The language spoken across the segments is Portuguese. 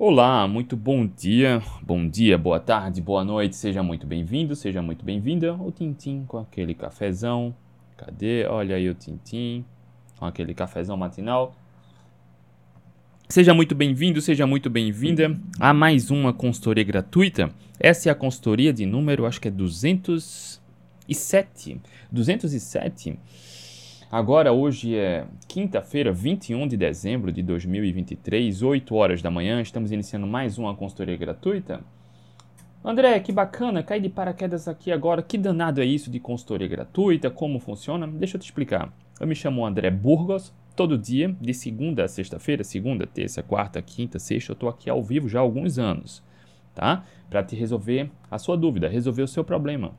Olá, muito bom dia, bom dia, boa tarde, boa noite, seja muito bem-vindo, seja muito bem-vinda. O Tintim com aquele cafezão, cadê? Olha aí o Tintim com aquele cafezão matinal. Seja muito bem-vindo, seja muito bem-vinda a mais uma consultoria gratuita. Essa é a consultoria de número, acho que é 207. 207 Agora, hoje é quinta-feira, 21 de dezembro de 2023, 8 horas da manhã. Estamos iniciando mais uma consultoria gratuita. André, que bacana, cai de paraquedas aqui agora. Que danado é isso de consultoria gratuita? Como funciona? Deixa eu te explicar. Eu me chamo André Burgos. Todo dia, de segunda a sexta-feira, segunda, terça, quarta, quinta, sexta, eu estou aqui ao vivo já há alguns anos, tá? Para te resolver a sua dúvida, resolver o seu problema,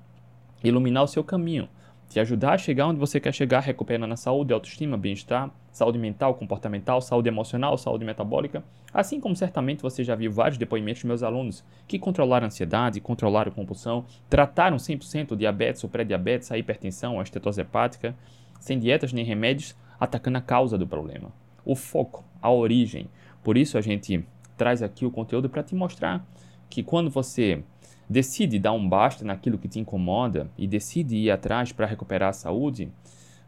iluminar o seu caminho te ajudar a chegar onde você quer chegar, recuperando a saúde, autoestima, bem-estar, saúde mental, comportamental, saúde emocional, saúde metabólica. Assim como certamente você já viu vários depoimentos de meus alunos que controlaram a ansiedade, controlaram a compulsão, trataram 100% o diabetes, o pré-diabetes, a hipertensão, a estetose hepática, sem dietas nem remédios, atacando a causa do problema, o foco, a origem. Por isso a gente traz aqui o conteúdo para te mostrar que quando você decide dar um basta naquilo que te incomoda e decide ir atrás para recuperar a saúde,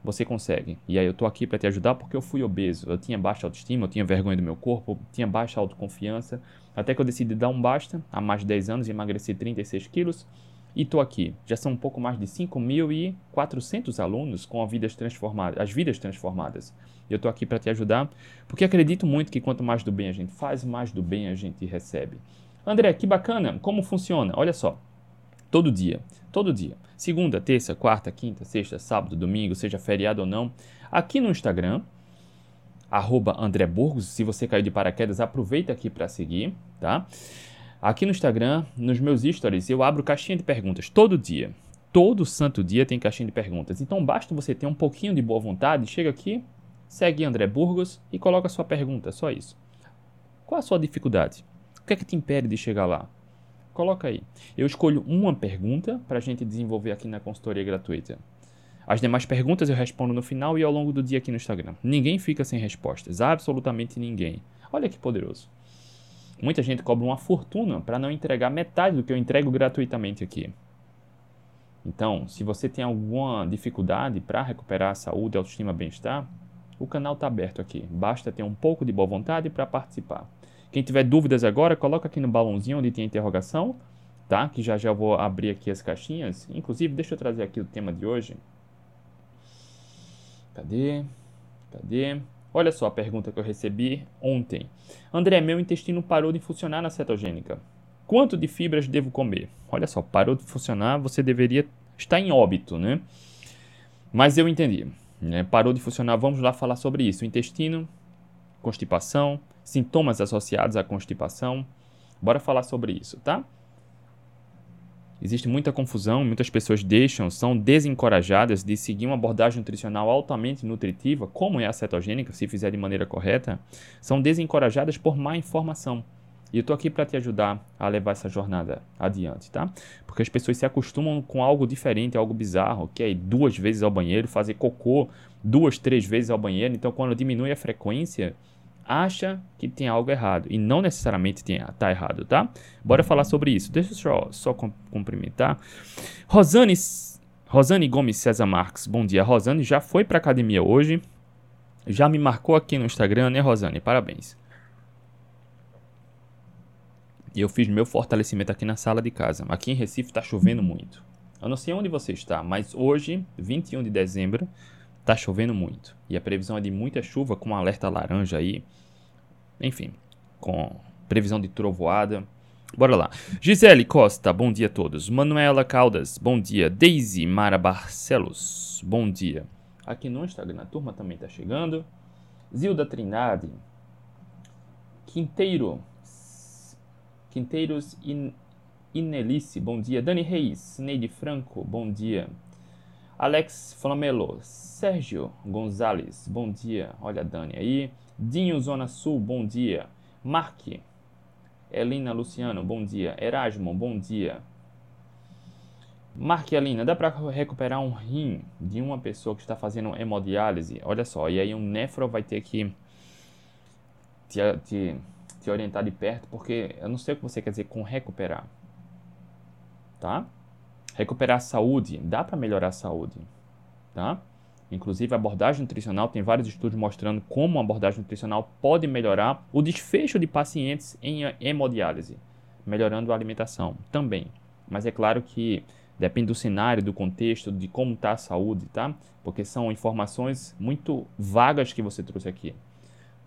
você consegue. E aí eu tô aqui para te ajudar porque eu fui obeso, eu tinha baixa autoestima, eu tinha vergonha do meu corpo, tinha baixa autoconfiança, até que eu decidi dar um basta, há mais de 10 anos, emagreci 36 quilos e tô aqui. Já são um pouco mais de 5.400 alunos com vidas as vidas transformadas. E eu tô aqui para te ajudar, porque acredito muito que quanto mais do bem a gente faz, mais do bem a gente recebe. André, que bacana, como funciona? Olha só, todo dia, todo dia, segunda, terça, quarta, quinta, sexta, sábado, domingo, seja feriado ou não, aqui no Instagram, arroba André Burgos, se você caiu de paraquedas, aproveita aqui para seguir, tá? Aqui no Instagram, nos meus stories, eu abro caixinha de perguntas todo dia. Todo santo dia tem caixinha de perguntas. Então basta você ter um pouquinho de boa vontade, chega aqui, segue André Burgos e coloca a sua pergunta, só isso. Qual a sua dificuldade? O que é que te impede de chegar lá? Coloca aí. Eu escolho uma pergunta para a gente desenvolver aqui na consultoria gratuita. As demais perguntas eu respondo no final e ao longo do dia aqui no Instagram. Ninguém fica sem respostas, absolutamente ninguém. Olha que poderoso. Muita gente cobra uma fortuna para não entregar metade do que eu entrego gratuitamente aqui. Então, se você tem alguma dificuldade para recuperar a saúde, autoestima, bem-estar, o canal está aberto aqui. Basta ter um pouco de boa vontade para participar. Quem tiver dúvidas agora, coloca aqui no balãozinho onde tem interrogação, tá? Que já já vou abrir aqui as caixinhas. Inclusive, deixa eu trazer aqui o tema de hoje. Cadê? Cadê? Olha só a pergunta que eu recebi ontem. André, meu intestino parou de funcionar na cetogênica. Quanto de fibras devo comer? Olha só, parou de funcionar, você deveria estar em óbito, né? Mas eu entendi. Né? Parou de funcionar, vamos lá falar sobre isso. O intestino, constipação, sintomas associados à constipação. Bora falar sobre isso, tá? Existe muita confusão, muitas pessoas deixam, são desencorajadas de seguir uma abordagem nutricional altamente nutritiva, como é a cetogênica, se fizer de maneira correta, são desencorajadas por má informação. E eu estou aqui para te ajudar a levar essa jornada adiante, tá? Porque as pessoas se acostumam com algo diferente, algo bizarro, que é ir duas vezes ao banheiro, fazer cocô duas, três vezes ao banheiro. Então, quando diminui a frequência, acha que tem algo errado e não necessariamente está errado, tá? Bora falar sobre isso. Deixa eu só, só cumprimentar. Rosane, Rosane Gomes César Marques, bom dia. Rosane já foi para academia hoje, já me marcou aqui no Instagram, né, Rosane? Parabéns. E eu fiz meu fortalecimento aqui na sala de casa. Aqui em Recife está chovendo muito. Eu não sei onde você está, mas hoje, 21 de dezembro, está chovendo muito. E a previsão é de muita chuva com um alerta laranja aí. Enfim, com previsão de trovoada. Bora lá. Gisele Costa, bom dia a todos. Manuela Caldas, bom dia. Daisy Mara Barcelos, bom dia. Aqui no Instagram a turma também está chegando. Zilda Trindade. Quinteiro. Quinteiros In, Inelice, bom dia. Dani Reis, Neide Franco, bom dia. Alex Flamelo, Sérgio Gonzalez, bom dia. Olha a Dani aí. Dinho Zona Sul, bom dia. Mark, Elina Luciano, bom dia. Erasmo, bom dia. Mark Elina, dá para recuperar um rim de uma pessoa que está fazendo hemodiálise? Olha só, e aí um nefro vai ter que te, te te orientar de perto, porque eu não sei o que você quer dizer com recuperar. Tá? Recuperar a saúde, dá para melhorar a saúde, tá? Inclusive, a abordagem nutricional tem vários estudos mostrando como a abordagem nutricional pode melhorar o desfecho de pacientes em hemodiálise, melhorando a alimentação também. Mas é claro que depende do cenário, do contexto, de como está a saúde, tá? Porque são informações muito vagas que você trouxe aqui.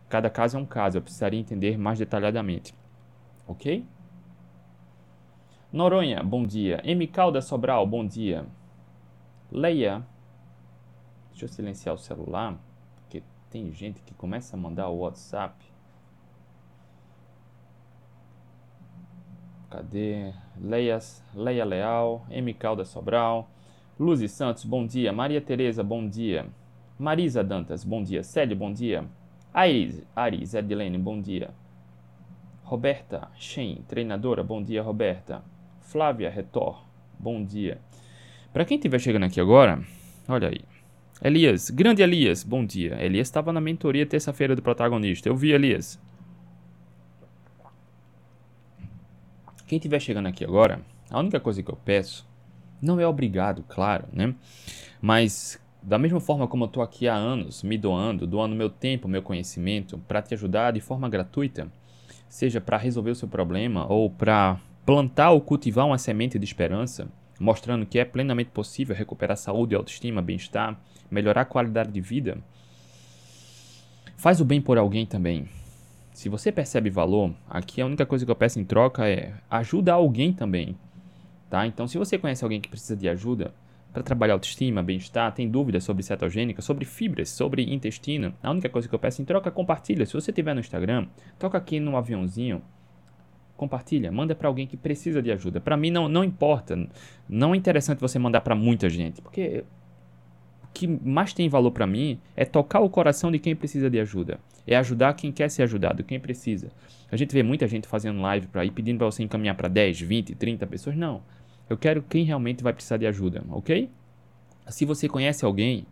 Cada caso é um caso, eu precisaria entender mais detalhadamente. Ok? Noronha, bom dia. M. Sobral, bom dia. Leia. Deixa eu silenciar o celular, porque tem gente que começa a mandar o WhatsApp. Cadê? Leia, Leia Leal, M. Calda Sobral. Luzes Santos, bom dia. Maria Tereza, bom dia. Marisa Dantas, bom dia. Célio, bom dia. Aris, Aris Edilene, bom dia. Roberta Shen, treinadora, bom dia, Roberta. Flávia Retor, bom dia. Para quem estiver chegando aqui agora, olha aí. Elias, grande Elias, bom dia. Elias estava na mentoria terça-feira do protagonista. Eu vi Elias. Quem estiver chegando aqui agora, a única coisa que eu peço, não é obrigado, claro, né? Mas da mesma forma como eu estou aqui há anos, me doando, doando meu tempo, meu conhecimento para te ajudar de forma gratuita, seja para resolver o seu problema ou para plantar ou cultivar uma semente de esperança, mostrando que é plenamente possível recuperar saúde, autoestima, bem-estar, melhorar a qualidade de vida, faz o bem por alguém também. Se você percebe valor, aqui a única coisa que eu peço em troca é ajuda alguém também, tá? Então, se você conhece alguém que precisa de ajuda para trabalhar autoestima, bem-estar, tem dúvidas sobre cetogênica, sobre fibras, sobre intestino, a única coisa que eu peço em troca é compartilha. Se você tiver no Instagram, toca aqui no aviãozinho, compartilha, manda para alguém que precisa de ajuda. Para mim não, não importa, não é interessante você mandar para muita gente, porque o que mais tem valor para mim é tocar o coração de quem precisa de ajuda, é ajudar quem quer ser ajudado, quem precisa. A gente vê muita gente fazendo live para ir pedindo para você encaminhar para 10, 20, 30 pessoas, não. Eu quero quem realmente vai precisar de ajuda, ok? Se você conhece alguém,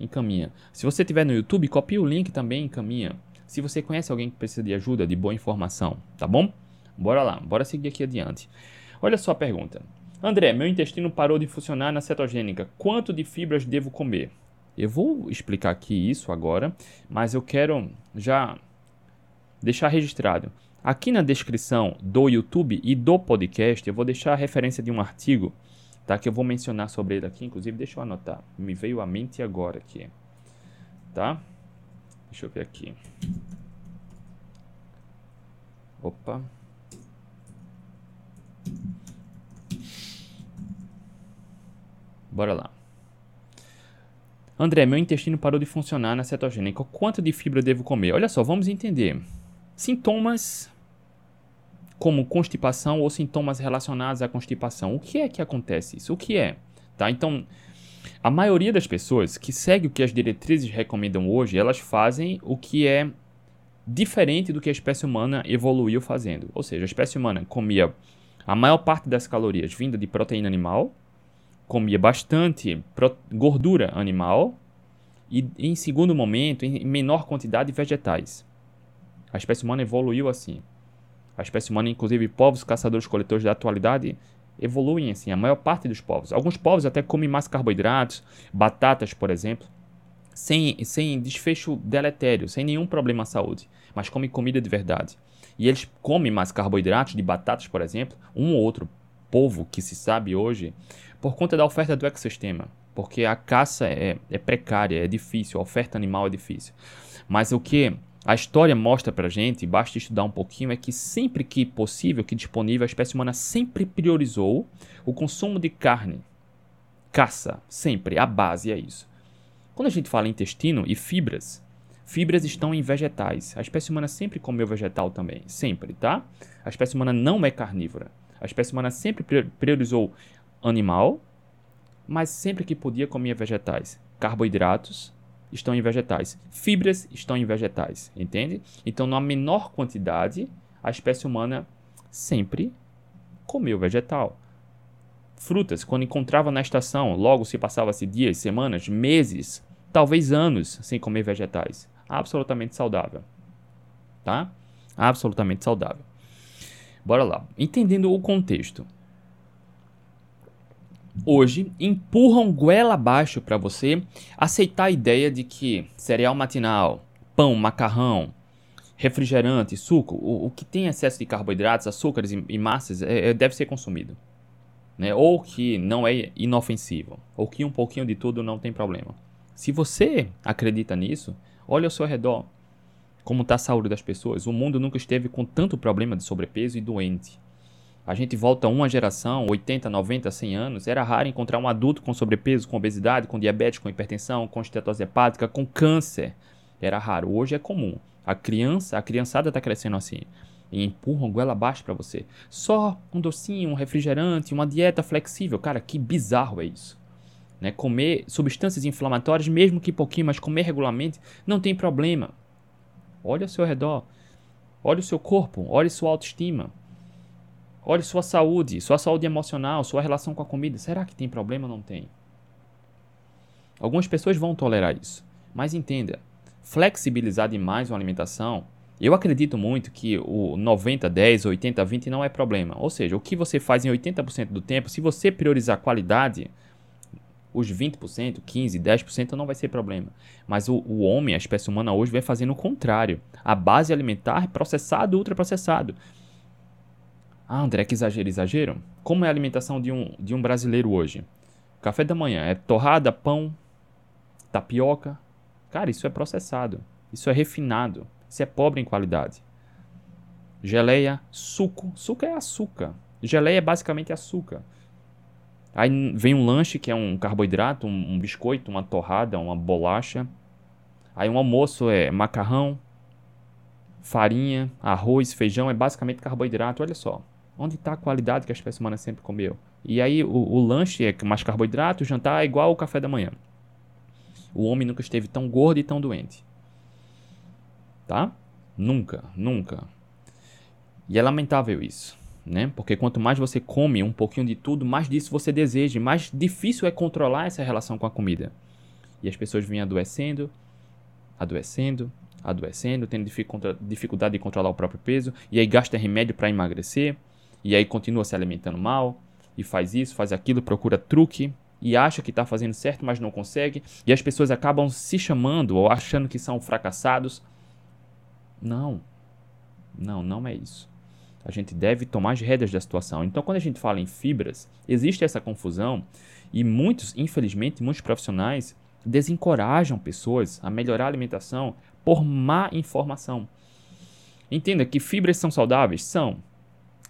encaminha. Se você estiver no YouTube, copia o link também, encaminha. Se você conhece alguém que precisa de ajuda, de boa informação, tá bom? Bora lá, bora seguir aqui adiante. Olha só a pergunta. André, meu intestino parou de funcionar na cetogênica. Quanto de fibras devo comer? Eu vou explicar aqui isso agora, mas eu quero já deixar registrado. Aqui na descrição do YouTube e do podcast, eu vou deixar a referência de um artigo, tá? Que eu vou mencionar sobre ele aqui. Inclusive, deixa eu anotar. Me veio à mente agora aqui, tá? Deixa eu ver aqui. Opa. Bora lá. André, meu intestino parou de funcionar na cetogênica. Quanto de fibra devo comer? Olha só, vamos entender. Sintomas como constipação ou sintomas relacionados à constipação. O que é que acontece isso? O que é? Tá? Então, a maioria das pessoas que segue o que as diretrizes recomendam hoje, elas fazem o que é diferente do que a espécie humana evoluiu fazendo. Ou seja, a espécie humana comia a maior parte das calorias vinda de proteína animal, comia bastante gordura animal e, em segundo momento, em menor quantidade, vegetais. A espécie humana evoluiu assim. A espécie humana, inclusive povos caçadores-coletores da atualidade, evoluem assim, a maior parte dos povos. Alguns povos até comem mais carboidratos, batatas, por exemplo, sem, sem desfecho deletério, sem nenhum problema à saúde, mas comem comida de verdade. E eles comem mais carboidratos de batatas, por exemplo, um ou outro povo que se sabe hoje, por conta da oferta do ecossistema. Porque a caça é, é precária, é difícil, a oferta animal é difícil. Mas o que a história mostra pra gente, basta estudar um pouquinho, é que sempre que possível, que disponível, a espécie humana sempre priorizou o consumo de carne. Caça, sempre, a base é isso. Quando a gente fala intestino e fibras, fibras estão em vegetais. A espécie humana sempre comeu vegetal também, sempre, tá? A espécie humana não é carnívora. A espécie humana sempre priorizou animal, mas sempre que podia comia vegetais. Carboidratos estão em vegetais. Fibras estão em vegetais, entende? Então, na menor quantidade, a espécie humana sempre comeu vegetal. Frutas, quando encontrava na estação, logo se passava-se dias, semanas, meses, talvez anos sem comer vegetais. Absolutamente saudável. Tá? Absolutamente saudável. Bora lá. Entendendo o contexto. Hoje empurram goela abaixo para você aceitar a ideia de que cereal matinal, pão, macarrão, refrigerante, suco, o, o que tem excesso de carboidratos, açúcares e, e massas é, é, deve ser consumido. Né? Ou que não é inofensivo, ou que um pouquinho de tudo não tem problema. Se você acredita nisso, olha ao seu redor. Como está a saúde das pessoas. O mundo nunca esteve com tanto problema de sobrepeso e doente. A gente volta uma geração, 80, 90, 100 anos, era raro encontrar um adulto com sobrepeso, com obesidade, com diabetes, com hipertensão, com estetose hepática, com câncer. Era raro. Hoje é comum. A criança, a criançada está crescendo assim. E empurram goela abaixo para você. Só um docinho, um refrigerante, uma dieta flexível. Cara, que bizarro é isso. Né? Comer substâncias inflamatórias, mesmo que pouquinho, mas comer regularmente, não tem problema. Olha ao seu redor. Olha o seu corpo. Olha sua autoestima. Olhe sua saúde, sua saúde emocional, sua relação com a comida. Será que tem problema ou não tem? Algumas pessoas vão tolerar isso. Mas entenda, flexibilizar demais uma alimentação, eu acredito muito que o 90, 10, 80, 20 não é problema. Ou seja, o que você faz em 80% do tempo, se você priorizar qualidade, os 20%, 15%, 10% não vai ser problema. Mas o, o homem, a espécie humana hoje, vai fazendo o contrário. A base alimentar é processado, ultraprocessado. Ah, André, que exagero, exagero? Como é a alimentação de um, de um brasileiro hoje? Café da manhã é torrada, pão, tapioca. Cara, isso é processado. Isso é refinado. Isso é pobre em qualidade. Geleia, suco. Suco é açúcar. Geleia é basicamente açúcar. Aí vem um lanche que é um carboidrato, um, um biscoito, uma torrada, uma bolacha. Aí um almoço é macarrão, farinha, arroz, feijão, é basicamente carboidrato. Olha só. Onde está a qualidade que a espécie humana sempre comeu? E aí o, o lanche é mais carboidrato, o jantar é igual ao café da manhã. O homem nunca esteve tão gordo e tão doente. Tá? Nunca, nunca. E é lamentável isso, né? Porque quanto mais você come um pouquinho de tudo, mais disso você deseja, mais difícil é controlar essa relação com a comida. E as pessoas vêm adoecendo, adoecendo, adoecendo, tendo dificuldade de controlar o próprio peso, e aí gasta remédio para emagrecer, e aí continua se alimentando mal, e faz isso, faz aquilo, procura truque, e acha que está fazendo certo, mas não consegue, e as pessoas acabam se chamando ou achando que são fracassados. Não, não, não é isso. A gente deve tomar as rédeas da situação. Então, quando a gente fala em fibras, existe essa confusão e muitos, infelizmente, muitos profissionais desencorajam pessoas a melhorar a alimentação por má informação. Entenda que fibras são saudáveis? São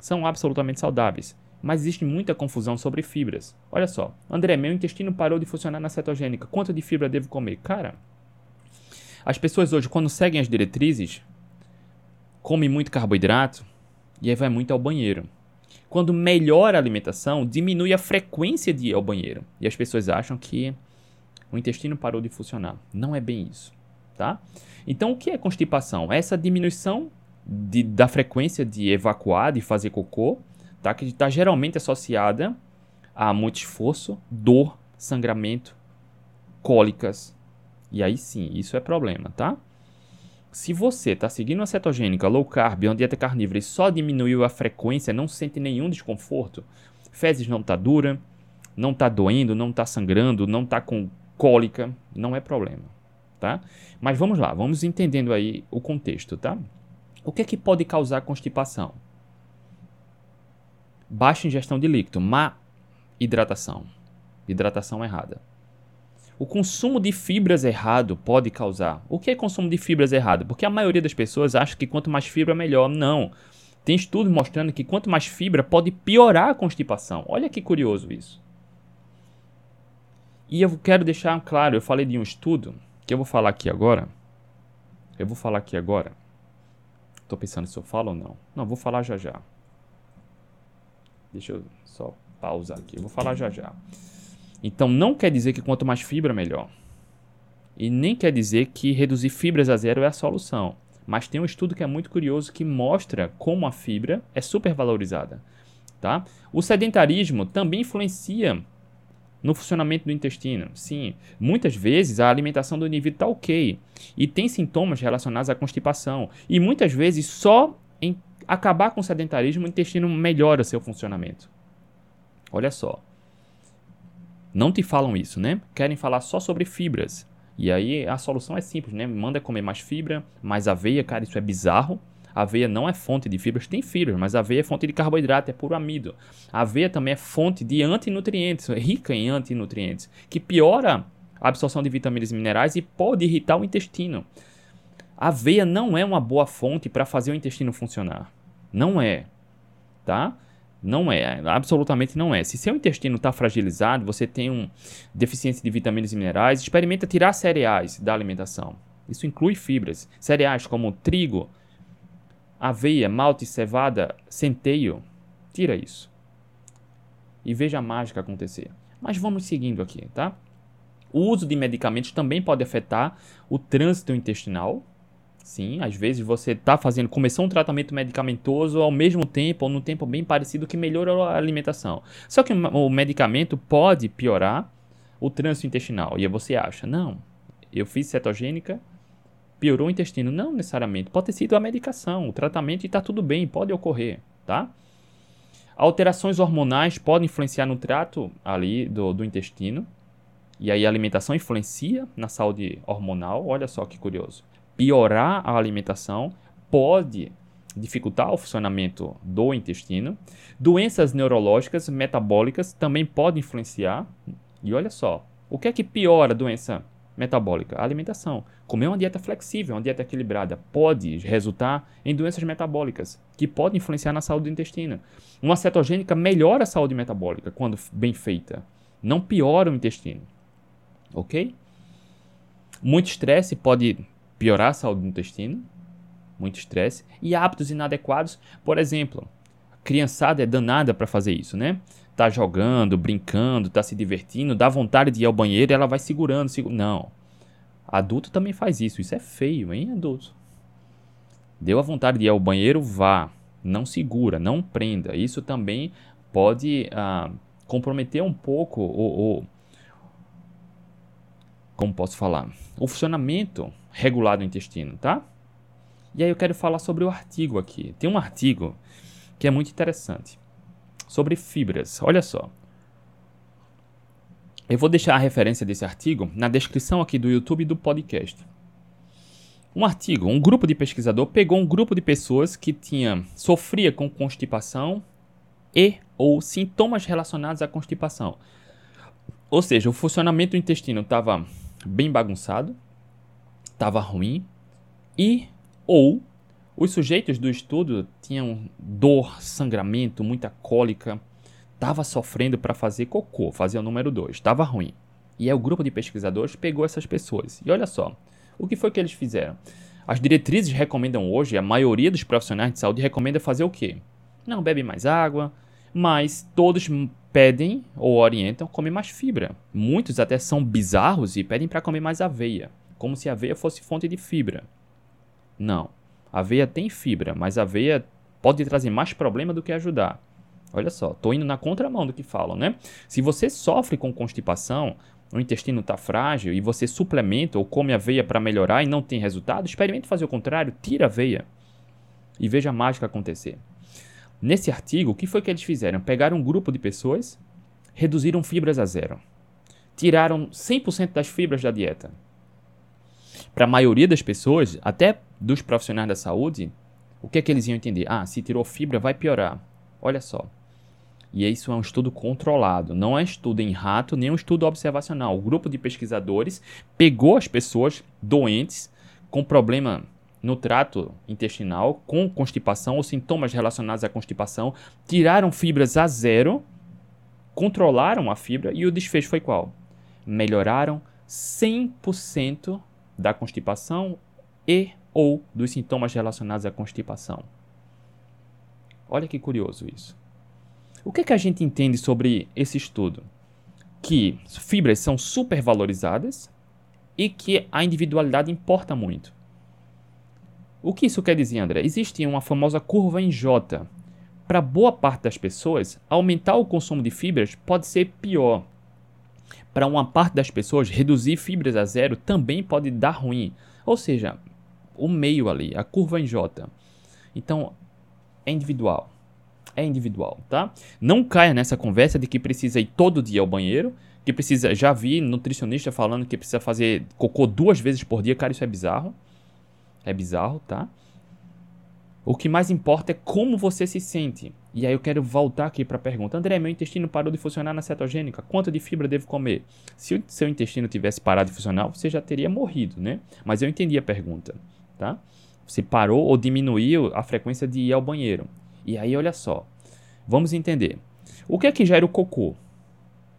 são absolutamente saudáveis. Mas existe muita confusão sobre fibras. Olha só, André, meu intestino parou de funcionar na cetogênica. Quanto de fibra devo comer? Cara, as pessoas hoje, quando seguem as diretrizes, comem muito carboidrato e aí vai muito ao banheiro. Quando melhora a alimentação, diminui a frequência de ir ao banheiro. E as pessoas acham que o intestino parou de funcionar. Não é bem isso, tá? Então, o que é constipação? É essa diminuição de, da frequência de evacuar, de fazer cocô, tá? que está geralmente associada a muito esforço, dor, sangramento, cólicas. E aí sim, isso é problema, tá? Se você está seguindo uma cetogênica low carb, uma dieta carnívora e só diminuiu a frequência, não sente nenhum desconforto, fezes não está dura, não está doendo, não está sangrando, não está com cólica, não é problema, tá? Mas vamos lá, vamos entendendo aí o contexto, tá? O que é que pode causar constipação? Baixa ingestão de líquido, má hidratação, hidratação errada. O consumo de fibras errado pode causar. O que é consumo de fibras errado? Porque a maioria das pessoas acha que quanto mais fibra melhor. Não. Tem estudos mostrando que quanto mais fibra pode piorar a constipação. Olha que curioso isso. E eu quero deixar claro, eu falei de um estudo que eu vou falar aqui agora. Eu vou falar aqui agora Tô pensando se eu falo ou não. Não, vou falar já já. Deixa eu só pausar aqui. Eu vou falar já já. Então não quer dizer que quanto mais fibra, melhor. E nem quer dizer que reduzir fibras a zero é a solução. Mas tem um estudo que é muito curioso que mostra como a fibra é supervalorizada. Tá? O sedentarismo também influencia no funcionamento do intestino. Sim, muitas vezes a alimentação do indivíduo está ok e tem sintomas relacionados à constipação. E muitas vezes só em acabar com o sedentarismo o intestino melhora seu funcionamento. Olha só. Não te falam isso, né? Querem falar só sobre fibras. E aí a solução é simples, né? Manda comer mais fibra, mais aveia, cara, isso é bizarro. A aveia não é fonte de fibras, tem fibras, mas a aveia é fonte de carboidrato, é puro amido. A aveia também é fonte de antinutrientes, é rica em antinutrientes, que piora a absorção de vitaminas e minerais e pode irritar o intestino. A aveia não é uma boa fonte para fazer o intestino funcionar. Não é, tá? Não é, absolutamente não é. Se seu intestino está fragilizado, você tem um deficiência de vitaminas e minerais, experimenta tirar cereais da alimentação. Isso inclui fibras. Cereais como trigo, aveia, malte, cevada, centeio, tira isso. E veja a mágica acontecer. Mas vamos seguindo aqui, tá? O uso de medicamentos também pode afetar o trânsito intestinal. Sim, às vezes você está fazendo, começou um tratamento medicamentoso ao mesmo tempo ou num tempo bem parecido que melhorou a alimentação. Só que o medicamento pode piorar o trânsito intestinal. E aí você acha, não, eu fiz cetogênica, piorou o intestino. Não necessariamente. Pode ter sido a medicação, o tratamento e está tudo bem, pode ocorrer, tá? Alterações hormonais podem influenciar no trato ali do, do intestino. E aí a alimentação influencia na saúde hormonal. Olha só que curioso. Piorar a alimentação pode dificultar o funcionamento do intestino. Doenças neurológicas, metabólicas também podem influenciar. E olha só, o que é que piora a doença metabólica? A alimentação. Comer uma dieta flexível, uma dieta equilibrada, pode resultar em doenças metabólicas, que podem influenciar na saúde do intestino. Uma cetogênica melhora a saúde metabólica quando bem feita, não piora o intestino. Ok? Muito estresse pode piorar a saúde do intestino, muito estresse, e hábitos inadequados, por exemplo, a criançada é danada para fazer isso, né? tá jogando, brincando, tá se divertindo, dá vontade de ir ao banheiro ela vai segurando, segurando. Não. Adulto também faz isso. Isso é feio, hein, adulto? Deu a vontade de ir ao banheiro, vá. Não segura, não prenda. Isso também pode ah, comprometer um pouco o, o. Como posso falar? O funcionamento regular do intestino, tá? E aí eu quero falar sobre o artigo aqui. Tem um artigo que é muito interessante sobre fibras. Olha só. Eu vou deixar a referência desse artigo na descrição aqui do YouTube do podcast. Um artigo, um grupo de pesquisador pegou um grupo de pessoas que tinha sofria com constipação e ou sintomas relacionados à constipação. Ou seja, o funcionamento do intestino estava bem bagunçado, estava ruim e ou os sujeitos do estudo tinham dor, sangramento, muita cólica, estava sofrendo para fazer cocô, fazer o número 2, estava ruim. E aí o grupo de pesquisadores pegou essas pessoas. E olha só, o que foi que eles fizeram? As diretrizes recomendam hoje, a maioria dos profissionais de saúde recomenda fazer o quê? Não bebe mais água, mas todos pedem ou orientam comer mais fibra. Muitos até são bizarros e pedem para comer mais aveia, como se a aveia fosse fonte de fibra. Não. A aveia tem fibra, mas a aveia pode trazer mais problema do que ajudar. Olha só, estou indo na contramão do que falam, né? Se você sofre com constipação, o intestino está frágil e você suplementa ou come aveia para melhorar e não tem resultado, experimente fazer o contrário, tira a aveia e veja a mágica acontecer. Nesse artigo, o que foi que eles fizeram? Pegaram um grupo de pessoas, reduziram fibras a zero, tiraram 100% das fibras da dieta. Para a maioria das pessoas, até dos profissionais da saúde, o que é que eles iam entender? Ah, se tirou fibra, vai piorar. Olha só. E isso é um estudo controlado, não é estudo em rato, nem um estudo observacional. O grupo de pesquisadores pegou as pessoas doentes com problema no trato intestinal, com constipação ou sintomas relacionados à constipação, tiraram fibras a zero, controlaram a fibra e o desfecho foi qual? Melhoraram 100% da constipação e ou dos sintomas relacionados à constipação. Olha que curioso isso. O que, é que a gente entende sobre esse estudo? Que fibras são supervalorizadas e que a individualidade importa muito. O que isso quer dizer, André? Existe uma famosa curva em J. Para boa parte das pessoas, aumentar o consumo de fibras pode ser pior. Para uma parte das pessoas, reduzir fibras a zero também pode dar ruim. Ou seja, o meio ali, a curva em J. Então, é individual. É individual, tá? Não caia nessa conversa de que precisa ir todo dia ao banheiro, que precisa. Já vi nutricionista falando que precisa fazer cocô duas vezes por dia. Cara, isso é bizarro. É bizarro, tá? O que mais importa é como você se sente. E aí eu quero voltar aqui para a pergunta. André, meu intestino parou de funcionar na cetogênica. Quanto de fibra devo comer? Se o seu intestino tivesse parado de funcionar, você já teria morrido, né? Mas eu entendi a pergunta, tá? Você parou ou diminuiu a frequência de ir ao banheiro. E aí, olha só. Vamos entender. O que é que gera o cocô?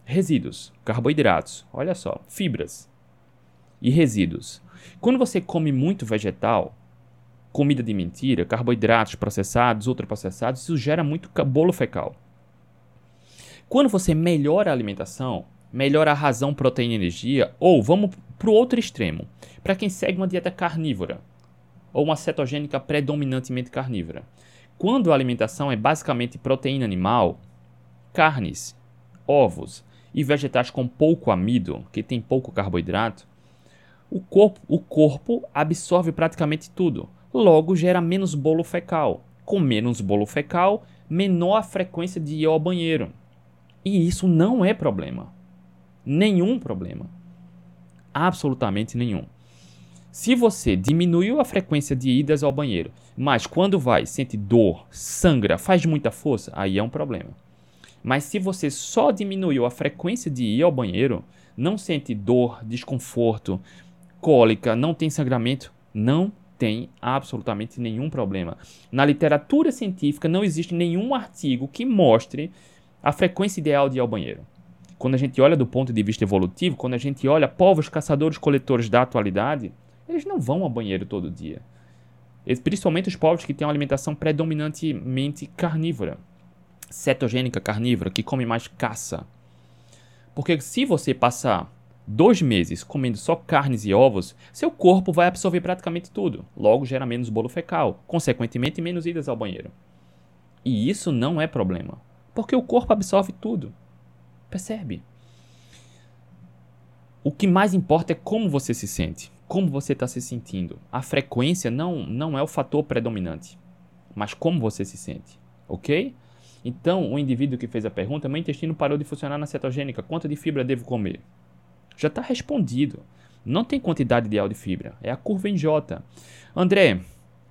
Resíduos, carboidratos, olha só, fibras e resíduos. Quando você come muito vegetal, comida de mentira, carboidratos processados, ultraprocessados, isso gera muito bolo fecal. Quando você melhora a alimentação, melhora a razão proteína e energia, ou vamos para o outro extremo, para quem segue uma dieta carnívora, ou uma cetogênica predominantemente carnívora. Quando a alimentação é basicamente proteína animal, carnes, ovos e vegetais com pouco amido, que tem pouco carboidrato, o corpo, o corpo absorve praticamente tudo logo gera menos bolo fecal. Com menos bolo fecal, menor a frequência de ir ao banheiro. E isso não é problema. Nenhum problema. Absolutamente nenhum. Se você diminuiu a frequência de idas ao banheiro, mas quando vai sente dor, sangra, faz muita força, aí é um problema. Mas se você só diminuiu a frequência de ir ao banheiro, não sente dor, desconforto, cólica, não tem sangramento, não tem absolutamente nenhum problema. Na literatura científica não existe nenhum artigo que mostre a frequência ideal de ir ao banheiro. Quando a gente olha do ponto de vista evolutivo, quando a gente olha povos caçadores-coletores da atualidade, eles não vão ao banheiro todo dia. Principalmente os povos que têm uma alimentação predominantemente carnívora, cetogênica carnívora, que come mais caça. Porque se você passar dois meses comendo só carnes e ovos, seu corpo vai absorver praticamente tudo, logo gera menos bolo fecal, consequentemente menos idas ao banheiro. E isso não é problema, porque o corpo absorve tudo. Percebe? O que mais importa é como você se sente, como você está se sentindo. A frequência não, não é o fator predominante, mas como você se sente, ok? Então, o indivíduo que fez a pergunta, meu intestino parou de funcionar na cetogênica, quanto de fibra devo comer? Já está respondido. Não tem quantidade ideal de fibra. É a curva em J. André,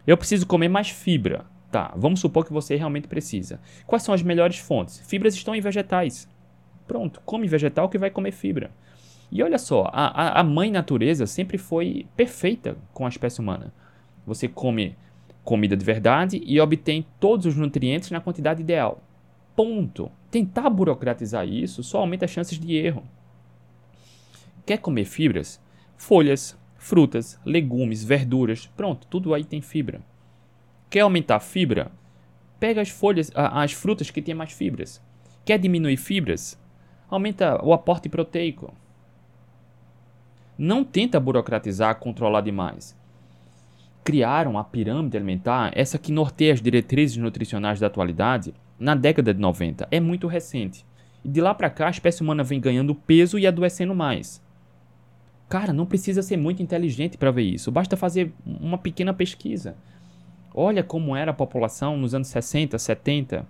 eu preciso comer mais fibra. Tá, vamos supor que você realmente precisa. Quais são as melhores fontes? Fibras estão em vegetais. Pronto, come vegetal que vai comer fibra. E olha só, a, a mãe natureza sempre foi perfeita com a espécie humana. Você come comida de verdade e obtém todos os nutrientes na quantidade ideal. Ponto. Tentar burocratizar isso só aumenta as chances de erro. Quer comer fibras? Folhas, frutas, legumes, verduras, pronto, tudo aí tem fibra. Quer aumentar a fibra? Pega as folhas, as frutas que têm mais fibras. Quer diminuir fibras? Aumenta o aporte proteico. Não tenta burocratizar, controlar demais. Criaram a pirâmide alimentar, essa que norteia as diretrizes nutricionais da atualidade, na década de 90. É muito recente. E de lá para cá a espécie humana vem ganhando peso e adoecendo mais. Cara, não precisa ser muito inteligente para ver isso. Basta fazer uma pequena pesquisa. Olha como era a população nos anos 60, 70,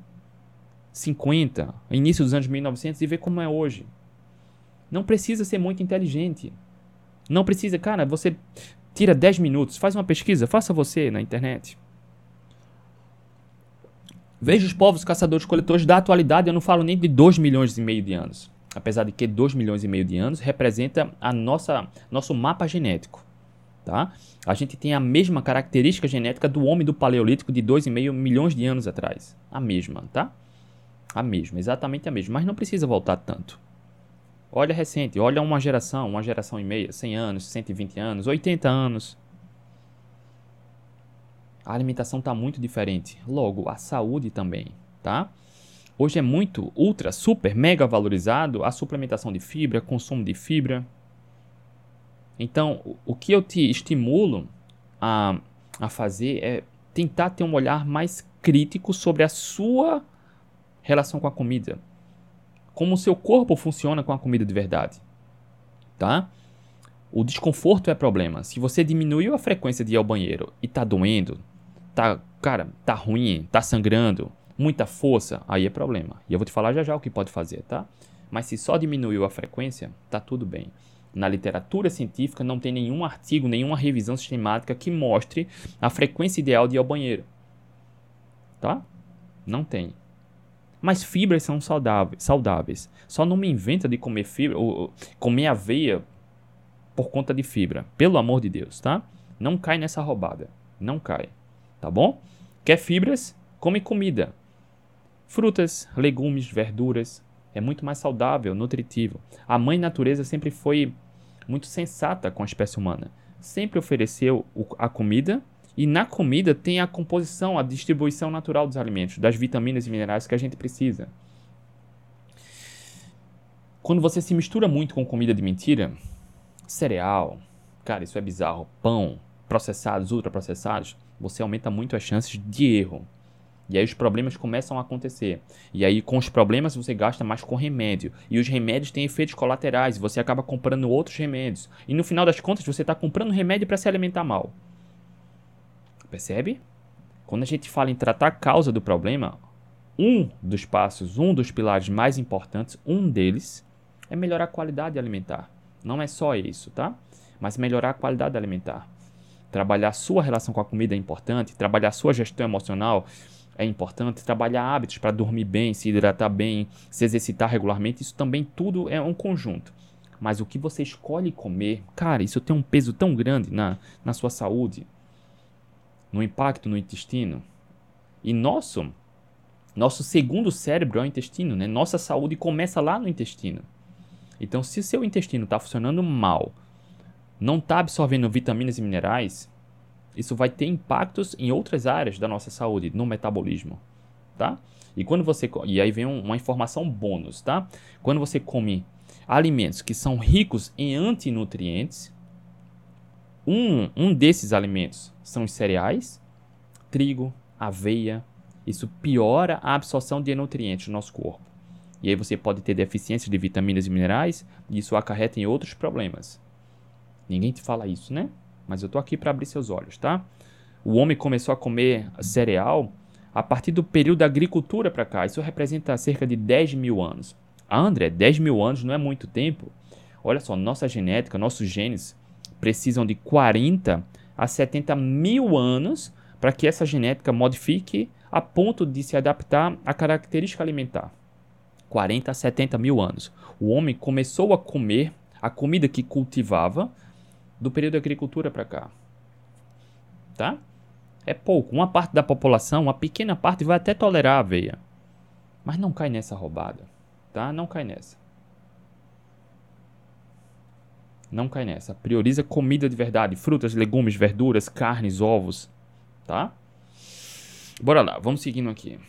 50, início dos anos 1900 e vê como é hoje. Não precisa ser muito inteligente. Não precisa, cara, você tira 10 minutos, faz uma pesquisa, faça você na internet. Veja os povos caçadores-coletores da atualidade, eu não falo nem de 2 milhões e meio de anos apesar de que 2 milhões e meio de anos, representa a nossa nosso mapa genético. Tá? A gente tem a mesma característica genética do homem do Paleolítico de 2,5 milhões de anos atrás. A mesma, tá? A mesma, exatamente a mesma. Mas não precisa voltar tanto. Olha recente, olha uma geração, uma geração e meia, 100 anos, 120 anos, 80 anos. A alimentação está muito diferente. Logo, a saúde também, tá? Hoje é muito ultra, super, mega valorizado a suplementação de fibra, consumo de fibra. Então, o que eu te estimulo a, a fazer é tentar ter um olhar mais crítico sobre a sua relação com a comida. Como o seu corpo funciona com a comida de verdade. tá? O desconforto é problema. Se você diminuiu a frequência de ir ao banheiro e tá doendo, tá, cara, tá ruim, tá sangrando, muita força, aí é problema. E eu vou te falar já já o que pode fazer, tá? Mas se só diminuiu a frequência, tá tudo bem. Na literatura científica não tem nenhum artigo, nenhuma revisão sistemática que mostre a frequência ideal de ir ao banheiro. Tá? Não tem. Mas fibras são saudáveis. Só não me inventa de comer fibra, ou, comer aveia por conta de fibra. Pelo amor de Deus, tá? Não cai nessa roubada. Não cai. Tá bom? Quer fibras? Come comida. Frutas, legumes, verduras. É muito mais saudável, nutritivo. A mãe natureza sempre foi muito sensata com a espécie humana. Sempre ofereceu a comida e na comida tem a composição, a distribuição natural dos alimentos, das vitaminas e minerais que a gente precisa. Quando você se mistura muito com comida de mentira, cereal, cara, isso é bizarro, pão, processados, ultraprocessados, você aumenta muito as chances de erro. E aí os problemas começam a acontecer. E aí com os problemas você gasta mais com remédio. E os remédios têm efeitos colaterais. Você acaba comprando outros remédios. E no final das contas você está comprando remédio para se alimentar mal. Percebe? Quando a gente fala em tratar a causa do problema, um dos passos, um dos pilares mais importantes, um deles, é melhorar a qualidade alimentar. Não é só isso, tá? Mas melhorar a qualidade alimentar. Trabalhar a sua relação com a comida é importante, trabalhar a sua gestão emocional, é importante trabalhar hábitos para dormir bem, se hidratar bem, se exercitar regularmente. Isso também tudo é um conjunto. Mas o que você escolhe comer, cara, isso tem um peso tão grande na, na sua saúde, no impacto no intestino. E nosso, nosso segundo cérebro é o intestino, né? Nossa saúde começa lá no intestino. Então, se seu intestino está funcionando mal, não está absorvendo vitaminas e minerais, isso vai ter impactos em outras áreas da nossa saúde, no metabolismo, tá? E quando você e aí vem uma informação bônus, tá? Quando você come alimentos que são ricos em antinutrientes, um, um desses alimentos são os cereais, trigo, aveia. Isso piora a absorção de nutrientes no nosso corpo. E aí você pode ter deficiência de vitaminas e minerais, e isso acarreta em outros problemas. Ninguém te fala isso, né? Mas eu tô aqui para abrir seus olhos, tá? O homem começou a comer cereal a partir do período da agricultura para cá. Isso representa cerca de 10 mil anos. Ah, André, 10 mil anos não é muito tempo? Olha só, nossa genética, nossos genes precisam de 40 a 70 mil anos para que essa genética modifique a ponto de se adaptar à característica alimentar. 40 a 70 mil anos. O homem começou a comer a comida que cultivava do período da agricultura para cá. Tá? É pouco. Uma parte da população, uma pequena parte, vai até tolerar a aveia. Mas não cai nessa roubada. Tá? Não cai nessa. Não cai nessa. Prioriza comida de verdade: frutas, legumes, verduras, carnes, ovos. Tá? Bora lá, vamos seguindo aqui.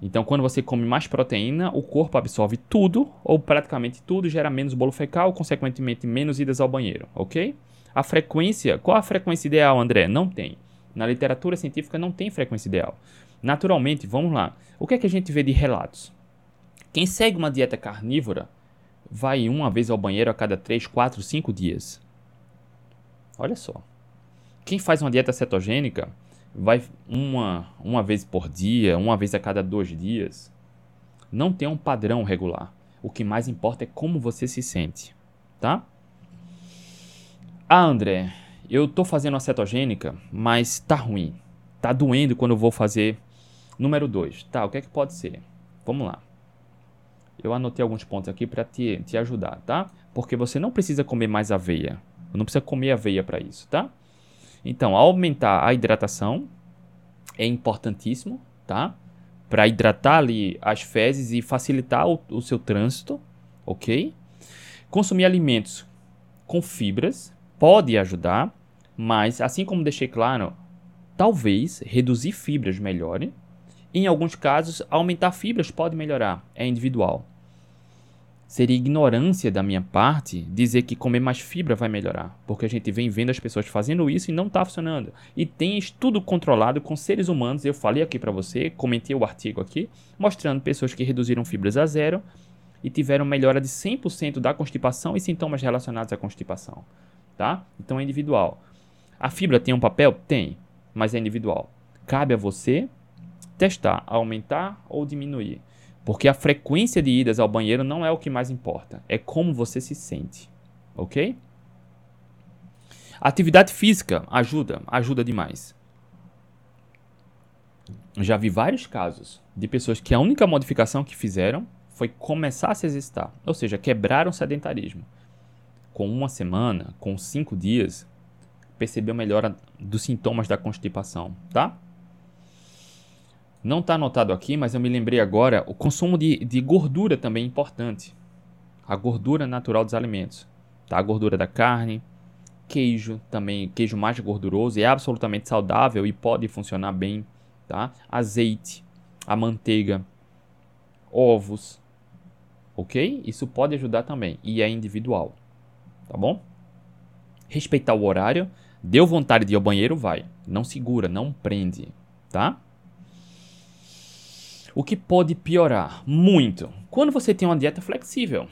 Então, quando você come mais proteína, o corpo absorve tudo, ou praticamente tudo, gera menos bolo fecal, consequentemente menos idas ao banheiro, ok? A frequência, qual a frequência ideal, André? Não tem. Na literatura científica não tem frequência ideal. Naturalmente, vamos lá. O que é que a gente vê de relatos? Quem segue uma dieta carnívora vai uma vez ao banheiro a cada 3, 4, 5 dias. Olha só. Quem faz uma dieta cetogênica vai uma, uma vez por dia, uma vez a cada dois dias. Não tem um padrão regular. O que mais importa é como você se sente, tá? Ah, André, eu tô fazendo a cetogênica, mas tá ruim. Tá doendo quando eu vou fazer. Número 2. Tá, o que é que pode ser? Vamos lá. Eu anotei alguns pontos aqui para te, te ajudar, tá? Porque você não precisa comer mais aveia. Não precisa comer aveia para isso, tá? Então, aumentar a hidratação é importantíssimo, tá? Para hidratar ali as fezes e facilitar o, o seu trânsito, ok? Consumir alimentos com fibras pode ajudar, mas assim como deixei claro, talvez reduzir fibras melhore. Em alguns casos, aumentar fibras pode melhorar, é individual. Seria ignorância da minha parte dizer que comer mais fibra vai melhorar, porque a gente vem vendo as pessoas fazendo isso e não está funcionando. E tem estudo controlado com seres humanos, eu falei aqui para você, comentei o artigo aqui, mostrando pessoas que reduziram fibras a zero e tiveram melhora de 100% da constipação e sintomas relacionados à constipação, tá? Então é individual. A fibra tem um papel? Tem, mas é individual. Cabe a você testar, aumentar ou diminuir. Porque a frequência de idas ao banheiro não é o que mais importa, é como você se sente, ok? Atividade física ajuda, ajuda demais. Já vi vários casos de pessoas que a única modificação que fizeram foi começar a se exercitar, ou seja, quebraram o sedentarismo. Com uma semana, com cinco dias, percebeu melhora dos sintomas da constipação, tá? Não está anotado aqui, mas eu me lembrei agora, o consumo de, de gordura também é importante. A gordura natural dos alimentos, tá? A gordura da carne, queijo também, queijo mais gorduroso, é absolutamente saudável e pode funcionar bem, tá? Azeite, a manteiga, ovos, ok? Isso pode ajudar também e é individual, tá bom? Respeitar o horário, deu vontade de ir ao banheiro, vai. Não segura, não prende, tá? O que pode piorar muito? Quando você tem uma dieta flexível.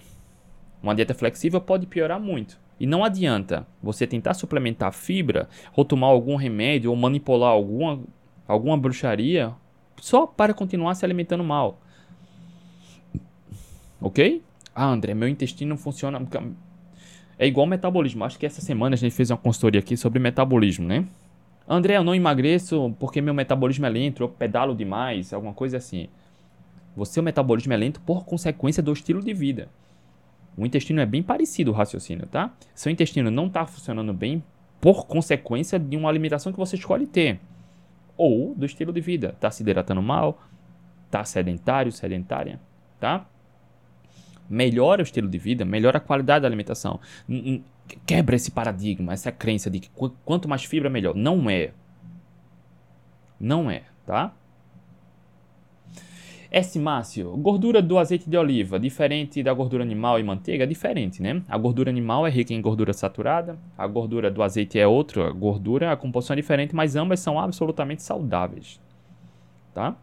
Uma dieta flexível pode piorar muito. E não adianta você tentar suplementar fibra, ou tomar algum remédio, ou manipular alguma, alguma bruxaria só para continuar se alimentando mal. Ok? Ah, André, meu intestino funciona. É igual metabolismo. Acho que essa semana a gente fez uma consultoria aqui sobre metabolismo, né? André, eu não emagreço porque meu metabolismo é lento, eu pedalo demais, alguma coisa assim. Você, o metabolismo é lento por consequência do estilo de vida. O intestino é bem parecido o raciocínio, tá? Seu intestino não está funcionando bem por consequência de uma alimentação que você escolhe ter. Ou do estilo de vida. Está se hidratando mal, está sedentário, sedentária, tá? Melhora o estilo de vida, melhora a qualidade da alimentação. Quebra esse paradigma, essa crença de que quanto mais fibra, melhor. Não é. Não é, tá? S. Márcio, gordura do azeite de oliva, diferente da gordura animal e manteiga? Diferente, né? A gordura animal é rica em gordura saturada, a gordura do azeite é outra gordura, a composição é diferente, mas ambas são absolutamente saudáveis, tá?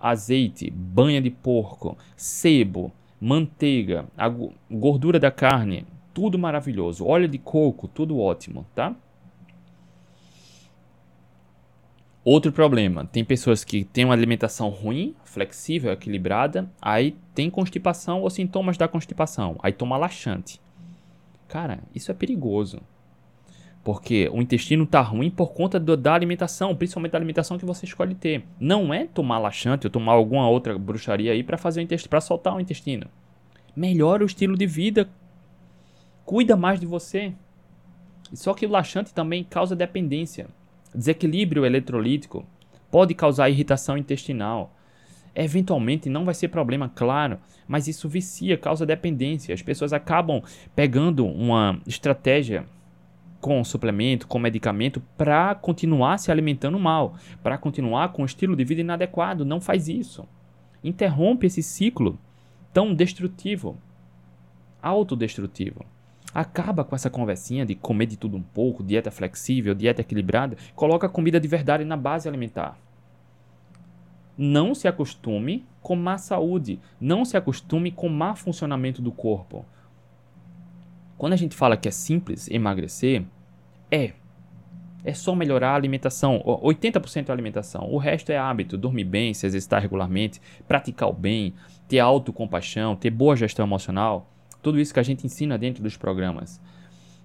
Azeite, banha de porco, sebo, manteiga, a gordura da carne, tudo maravilhoso. Óleo de coco, tudo ótimo, tá? Outro problema, tem pessoas que têm uma alimentação ruim, flexível, equilibrada, aí tem constipação ou sintomas da constipação, aí toma laxante. Cara, isso é perigoso. Porque o intestino está ruim por conta do, da alimentação, principalmente da alimentação que você escolhe ter. Não é tomar laxante ou tomar alguma outra bruxaria aí para fazer o intestino, para soltar o intestino. Melhora o estilo de vida. Cuida mais de você. Só que o laxante também causa dependência. Desequilíbrio eletrolítico pode causar irritação intestinal. Eventualmente não vai ser problema, claro, mas isso vicia, causa dependência. As pessoas acabam pegando uma estratégia com suplemento, com medicamento para continuar se alimentando mal, para continuar com um estilo de vida inadequado. Não faz isso. Interrompe esse ciclo tão destrutivo, autodestrutivo. Acaba com essa conversinha de comer de tudo um pouco, dieta flexível, dieta equilibrada. Coloca comida de verdade na base alimentar. Não se acostume com má saúde. Não se acostume com má funcionamento do corpo. Quando a gente fala que é simples emagrecer, é. É só melhorar a alimentação. 80% é alimentação. O resto é hábito. Dormir bem, se exercitar regularmente, praticar o bem, ter autocompaixão, ter boa gestão emocional. Tudo isso que a gente ensina dentro dos programas.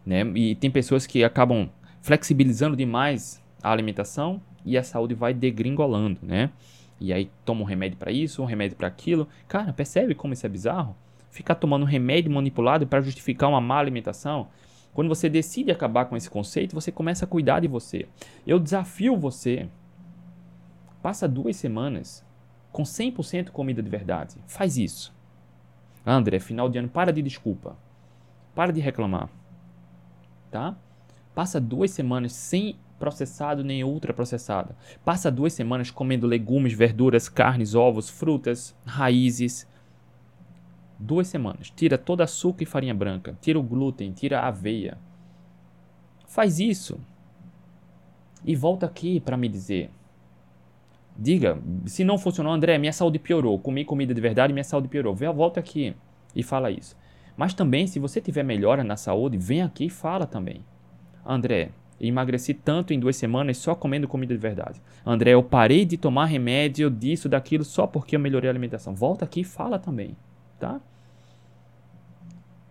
Né? E tem pessoas que acabam flexibilizando demais a alimentação e a saúde vai degringolando, né? E aí toma um remédio para isso, um remédio para aquilo. Cara, percebe como isso é bizarro? Ficar tomando remédio manipulado para justificar uma má alimentação. Quando você decide acabar com esse conceito, você começa a cuidar de você. Eu desafio você. Passa duas semanas com 100% comida de verdade. Faz isso. André, final de ano, para de desculpa. Para de reclamar. Tá? Passa duas semanas sem processado nem ultraprocessado. Passa duas semanas comendo legumes, verduras, carnes, ovos, frutas, raízes. Duas semanas. Tira todo açúcar e farinha branca. Tira o glúten, tira a aveia. Faz isso. E volta aqui para me dizer. Diga, se não funcionou, André, minha saúde piorou. Comi comida de verdade, minha saúde piorou. Vê, volta aqui e fala isso. Mas também, se você tiver melhora na saúde, vem aqui e fala também. André, emagreci tanto em duas semanas só comendo comida de verdade. André, eu parei de tomar remédio disso, daquilo, só porque eu melhorei a alimentação. Volta aqui e fala também, tá?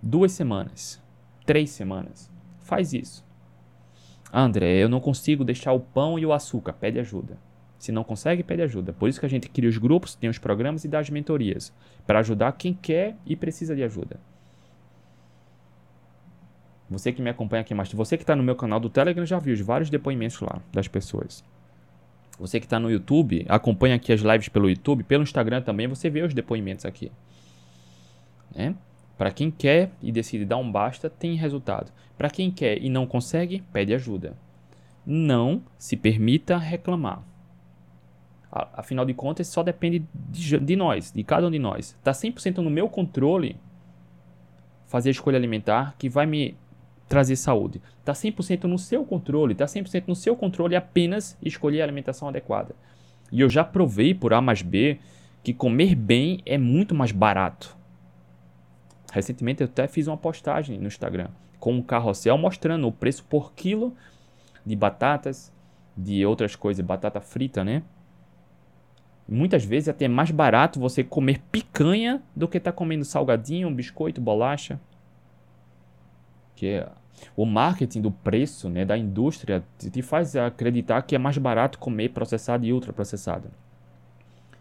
Duas semanas, três semanas. Faz isso. André, eu não consigo deixar o pão e o açúcar. Pede ajuda. Se não consegue, pede ajuda. Por isso que a gente cria os grupos, tem os programas e dá as mentorias. Para ajudar quem quer e precisa de ajuda. Você que me acompanha aqui, mas você que está no meu canal do Telegram já viu vários depoimentos lá das pessoas. Você que está no YouTube, acompanha aqui as lives pelo YouTube, pelo Instagram também, você vê os depoimentos aqui. Né? Para quem quer e decide dar um basta, tem resultado. Para quem quer e não consegue, pede ajuda. Não se permita reclamar. Afinal de contas, só depende de, de nós, de cada um de nós. Está 100% no meu controle fazer a escolha alimentar que vai me trazer saúde. Está 100% no seu controle, está 100% no seu controle apenas escolher a alimentação adequada. E eu já provei por A mais B que comer bem é muito mais barato. Recentemente eu até fiz uma postagem no Instagram com um carrossel mostrando o preço por quilo de batatas, de outras coisas, batata frita, né? Muitas vezes é até mais barato você comer picanha do que estar tá comendo salgadinho, biscoito, bolacha. Que é o marketing do preço, né, da indústria, te faz acreditar que é mais barato comer processado e ultraprocessado.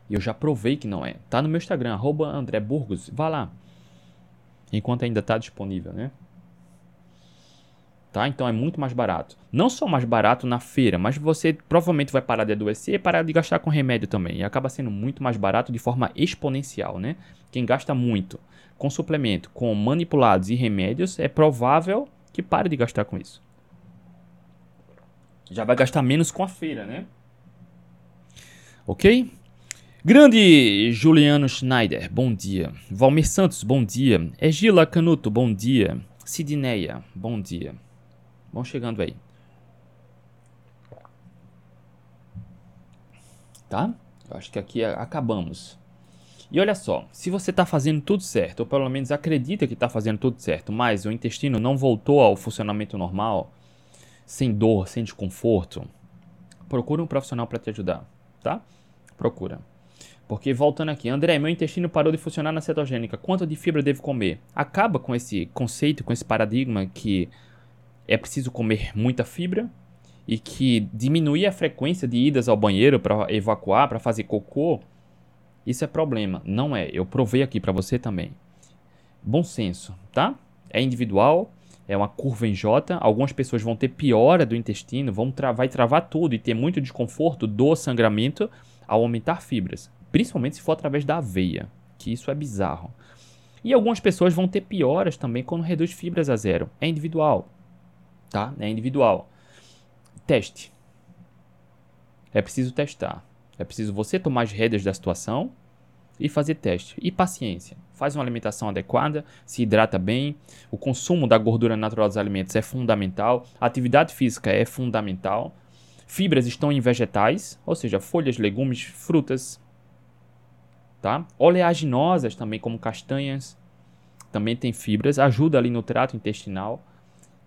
E eu já provei que não é. Tá no meu Instagram, arroba André Burgos. Vá lá. Enquanto ainda está disponível, né? tá? Então é muito mais barato. Não só mais barato na feira, mas você provavelmente vai parar de adoecer e parar de gastar com remédio também. E acaba sendo muito mais barato de forma exponencial, né? Quem gasta muito com suplemento, com manipulados e remédios, é provável que pare de gastar com isso. Já vai gastar menos com a feira, né? Ok? Grande Juliano Schneider, bom dia. Valmir Santos, bom dia. Egila Canuto, bom dia. Sidneia, bom dia. Vão chegando aí. Tá? Eu acho que aqui acabamos. E olha só, se você está fazendo tudo certo, ou pelo menos acredita que está fazendo tudo certo, mas o intestino não voltou ao funcionamento normal, sem dor, sem desconforto, procura um profissional para te ajudar, tá? Procura. Porque voltando aqui, André, meu intestino parou de funcionar na cetogênica, quanto de fibra devo comer? Acaba com esse conceito, com esse paradigma que é preciso comer muita fibra e que diminuir a frequência de idas ao banheiro para evacuar, para fazer cocô, isso é problema. Não é. Eu provei aqui para você também. Bom senso, tá? É individual, é uma curva em J. Algumas pessoas vão ter piora do intestino, vão tra vai travar tudo e ter muito desconforto do sangramento ao aumentar fibras, principalmente se for através da aveia, que isso é bizarro. E algumas pessoas vão ter pioras também quando reduz fibras a zero. É individual tá? É individual. Teste. É preciso testar. É preciso você tomar as rédeas da situação e fazer teste. E paciência. Faz uma alimentação adequada, se hidrata bem. O consumo da gordura natural dos alimentos é fundamental. Atividade física é fundamental. Fibras estão em vegetais, ou seja, folhas, legumes, frutas. Tá? Oleaginosas também, como castanhas, também tem fibras, ajuda ali no trato intestinal.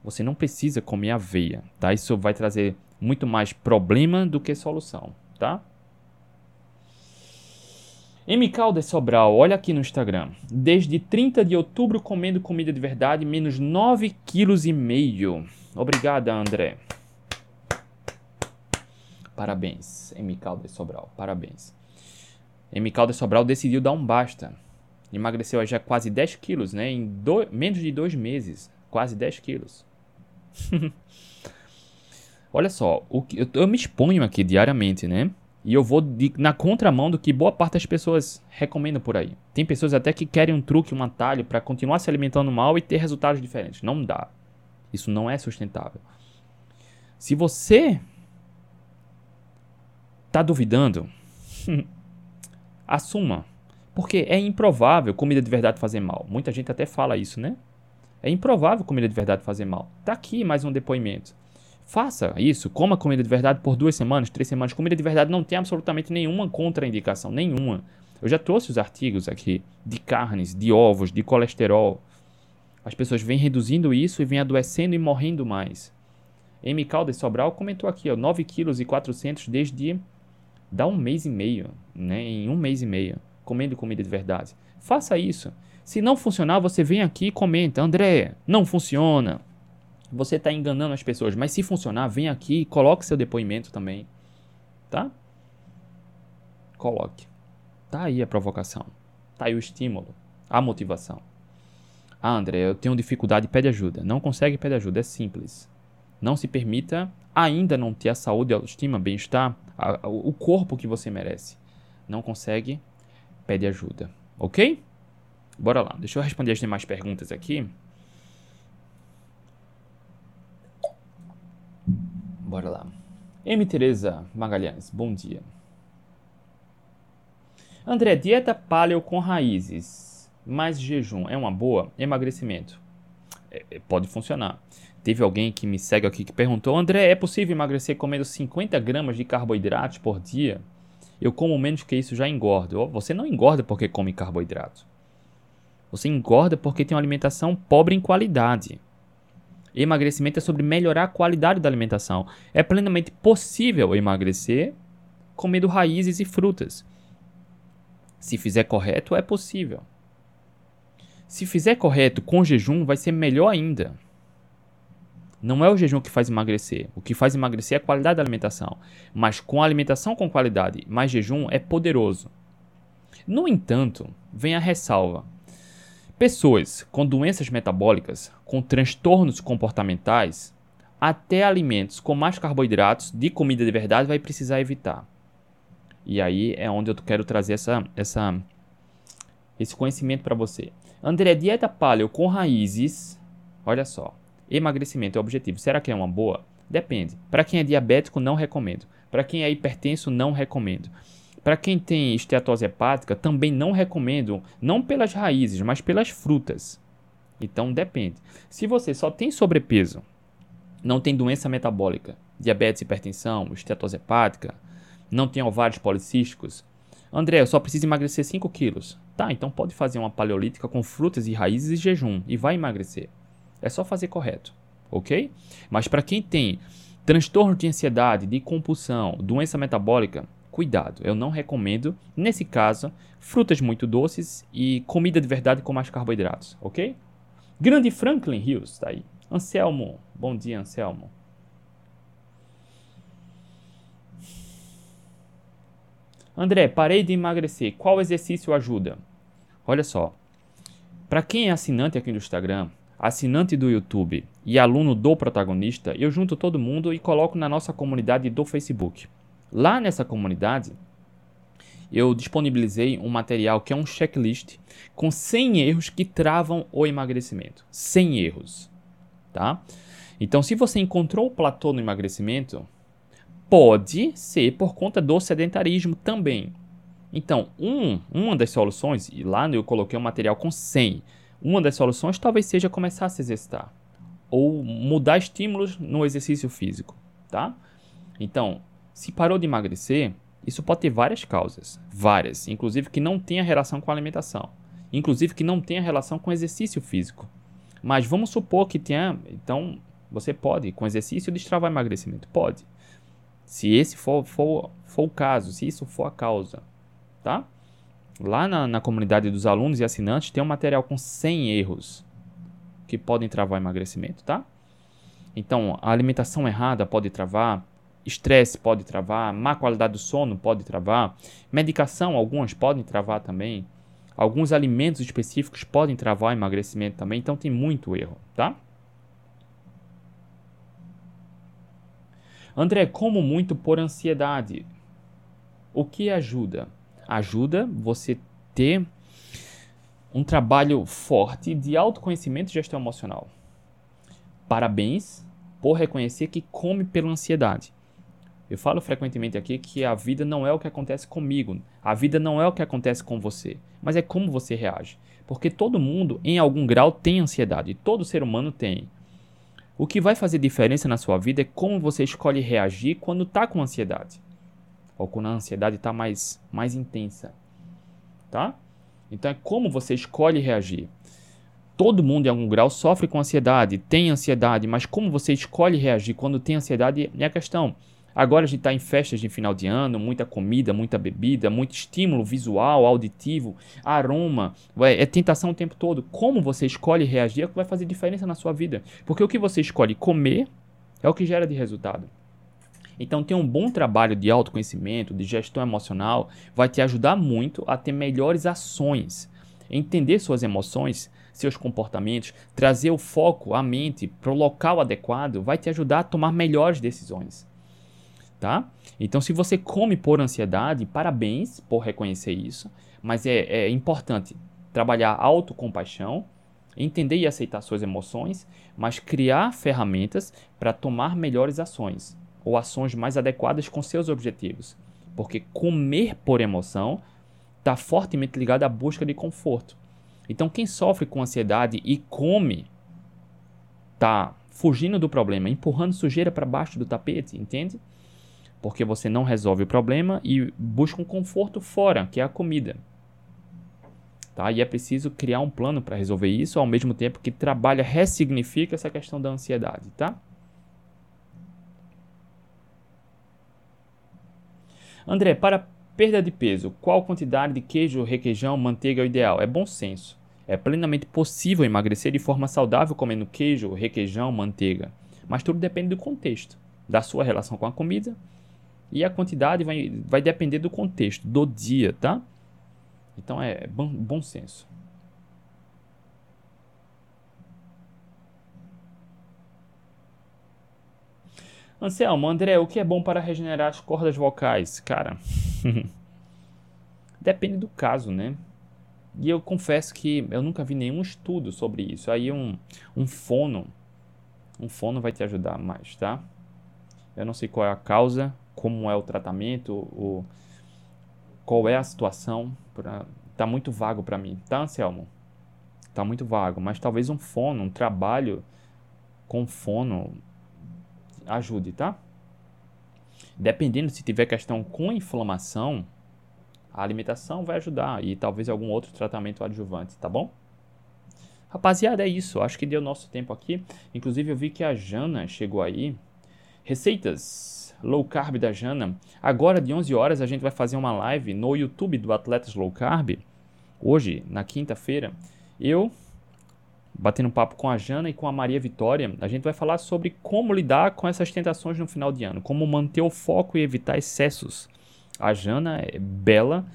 Você não precisa comer aveia, tá? Isso vai trazer muito mais problema do que solução, tá? Emicalde Sobral, olha aqui no Instagram. Desde 30 de outubro comendo comida de verdade, menos 9,5 kg. Obrigada, André. Parabéns, Emicalde Sobral, parabéns. Emicalde Sobral decidiu dar um basta. Emagreceu já quase 10 quilos, né? Em do... menos de dois meses. Quase 10 quilos. Olha só, o que, eu, eu, me exponho aqui diariamente, né? E eu vou de, na contramão do que boa parte das pessoas recomendam por aí. Tem pessoas até que querem um truque, um atalho para continuar se alimentando mal e ter resultados diferentes. Não dá. Isso não é sustentável. Se você tá duvidando, assuma. Porque é improvável comida de verdade fazer mal. Muita gente até fala isso, né? É improvável comida de verdade fazer mal. Tá aqui mais um depoimento. Faça isso, coma comida de verdade por duas semanas, três semanas. Comida de verdade não tem absolutamente nenhuma contraindicação, nenhuma. Eu já trouxe os artigos aqui de carnes, de ovos, de colesterol. As pessoas vêm reduzindo isso e vêm adoecendo e morrendo mais. M. Caldas Sobral comentou aqui, ó, 9 kg e 400 desde dá um mês e meio, né? Em um mês e meio, comendo comida de verdade. Faça isso. Se não funcionar, você vem aqui e comenta, André, não funciona. Você está enganando as pessoas, mas se funcionar, vem aqui e coloque seu depoimento também, tá? Coloque. Tá aí a provocação. Tá aí o estímulo, a motivação. Ah, André, eu tenho dificuldade, pede ajuda. Não consegue, pede ajuda. É simples. Não se permita ainda não ter a saúde, a autoestima, bem-estar, o corpo que você merece. Não consegue, pede ajuda. Ok? Bora lá. Deixa eu responder as demais perguntas aqui. Bora lá. M. Tereza Magalhães, bom dia. André, dieta paleo com raízes, mais jejum é uma boa? Emagrecimento. É, é pode funcionar. Teve alguém que me segue aqui que perguntou: André, é possível emagrecer comendo 50 gramas de carboidratos por dia? Eu como menos que isso já engordo. Você não engorda porque come carboidrato. Você engorda porque tem uma alimentação pobre em qualidade. Emagrecimento é sobre melhorar a qualidade da alimentação. É plenamente possível emagrecer comendo raízes e frutas. Se fizer correto, é possível. Se fizer correto com jejum, vai ser melhor ainda. Não é o jejum que faz emagrecer. O que faz emagrecer é a qualidade da alimentação. Mas com alimentação com qualidade mais jejum é poderoso. No entanto, vem a ressalva. Pessoas com doenças metabólicas, com transtornos comportamentais, até alimentos com mais carboidratos de comida de verdade vai precisar evitar. E aí é onde eu quero trazer essa, essa, esse conhecimento para você. André, dieta paleo com raízes, olha só, emagrecimento é o objetivo. Será que é uma boa? Depende. Para quem é diabético, não recomendo. Para quem é hipertenso, não recomendo. Para quem tem esteatose hepática, também não recomendo, não pelas raízes, mas pelas frutas. Então depende. Se você só tem sobrepeso, não tem doença metabólica, diabetes, hipertensão, esteatose hepática, não tem ovários policísticos, André, eu só preciso emagrecer 5 quilos. Tá, então pode fazer uma paleolítica com frutas e raízes e jejum e vai emagrecer. É só fazer correto, ok? Mas para quem tem transtorno de ansiedade, de compulsão, doença metabólica, cuidado, eu não recomendo, nesse caso, frutas muito doces e comida de verdade com mais carboidratos, ok? Grande Franklin Hills tá aí. Anselmo, bom dia, Anselmo. André, parei de emagrecer. Qual exercício ajuda? Olha só. Para quem é assinante aqui no Instagram, assinante do YouTube e aluno do protagonista, eu junto todo mundo e coloco na nossa comunidade do Facebook. Lá nessa comunidade, eu disponibilizei um material que é um checklist com 100 erros que travam o emagrecimento. 100 erros, tá? Então, se você encontrou o platô no emagrecimento, pode ser por conta do sedentarismo também. Então, um, uma das soluções, e lá eu coloquei um material com 100, uma das soluções talvez seja começar a se exercitar ou mudar estímulos no exercício físico, tá? Então, se parou de emagrecer, isso pode ter várias causas, várias, inclusive que não tenha relação com a alimentação, inclusive que não tenha relação com exercício físico. Mas vamos supor que tenha, então você pode, com exercício, destravar emagrecimento, pode. Se esse for, for, for o caso, se isso for a causa, tá? Lá na, na comunidade dos alunos e assinantes tem um material com 100 erros que podem travar emagrecimento, tá? Então, a alimentação errada pode travar, Estresse pode travar, má qualidade do sono pode travar, medicação, algumas podem travar também. Alguns alimentos específicos podem travar emagrecimento também, então tem muito erro, tá? André, como muito por ansiedade. O que ajuda? Ajuda você ter um trabalho forte de autoconhecimento e gestão emocional. Parabéns por reconhecer que come pela ansiedade. Eu falo frequentemente aqui que a vida não é o que acontece comigo, a vida não é o que acontece com você, mas é como você reage. Porque todo mundo, em algum grau, tem ansiedade, todo ser humano tem. O que vai fazer diferença na sua vida é como você escolhe reagir quando está com ansiedade. Ou quando a ansiedade está mais, mais intensa. Tá? Então é como você escolhe reagir. Todo mundo em algum grau sofre com ansiedade, tem ansiedade, mas como você escolhe reagir quando tem ansiedade é a questão. Agora a gente está em festas de final de ano, muita comida, muita bebida, muito estímulo visual, auditivo, aroma, é, é tentação o tempo todo. Como você escolhe reagir é o que vai fazer diferença na sua vida. Porque o que você escolhe comer é o que gera de resultado. Então, ter um bom trabalho de autoconhecimento, de gestão emocional, vai te ajudar muito a ter melhores ações. Entender suas emoções, seus comportamentos, trazer o foco, a mente para o local adequado, vai te ajudar a tomar melhores decisões tá? Então, se você come por ansiedade, parabéns por reconhecer isso, mas é, é importante trabalhar autocompaixão, entender e aceitar suas emoções, mas criar ferramentas para tomar melhores ações ou ações mais adequadas com seus objetivos. Porque comer por emoção está fortemente ligado à busca de conforto. Então, quem sofre com ansiedade e come está fugindo do problema, empurrando sujeira para baixo do tapete, entende? porque você não resolve o problema e busca um conforto fora, que é a comida. Tá? E é preciso criar um plano para resolver isso, ao mesmo tempo que trabalha, ressignifica essa questão da ansiedade, tá? André, para perda de peso, qual quantidade de queijo, requeijão, manteiga é o ideal? É bom senso. É plenamente possível emagrecer de forma saudável comendo queijo, requeijão, manteiga. Mas tudo depende do contexto, da sua relação com a comida e a quantidade vai, vai depender do contexto, do dia, tá? Então é bom, bom senso. Anselmo, André, o que é bom para regenerar as cordas vocais? Cara, depende do caso, né? E eu confesso que eu nunca vi nenhum estudo sobre isso. Aí um, um fono, um fono vai te ajudar mais, tá? Eu não sei qual é a causa, como é o tratamento, o, qual é a situação. Pra, tá muito vago para mim, tá, Anselmo? Tá muito vago, mas talvez um fono, um trabalho com fono ajude, tá? Dependendo se tiver questão com inflamação, a alimentação vai ajudar e talvez algum outro tratamento adjuvante, tá bom? Rapaziada, é isso. Acho que deu nosso tempo aqui. Inclusive, eu vi que a Jana chegou aí. Receitas Low Carb da Jana. Agora, de 11 horas, a gente vai fazer uma live no YouTube do Atletas Low Carb. Hoje, na quinta-feira, eu, batendo papo com a Jana e com a Maria Vitória, a gente vai falar sobre como lidar com essas tentações no final de ano, como manter o foco e evitar excessos. A Jana é bela,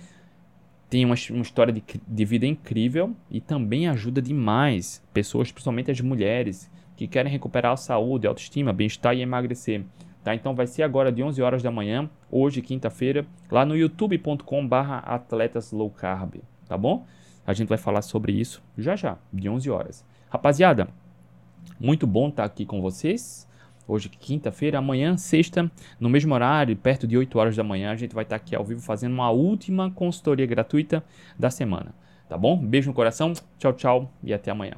tem uma, uma história de, de vida incrível e também ajuda demais pessoas, principalmente as mulheres, que querem recuperar a saúde, a autoestima, bem-estar e emagrecer. Tá? Então vai ser agora de 11 horas da manhã, hoje, quinta-feira, lá no youtube.com/barra atletas low carb, tá bom? A gente vai falar sobre isso já já, de 11 horas. Rapaziada, muito bom estar tá aqui com vocês. Hoje, quinta-feira, amanhã, sexta, no mesmo horário, perto de 8 horas da manhã, a gente vai estar tá aqui ao vivo fazendo uma última consultoria gratuita da semana. Tá bom? Beijo no coração, tchau, tchau e até amanhã.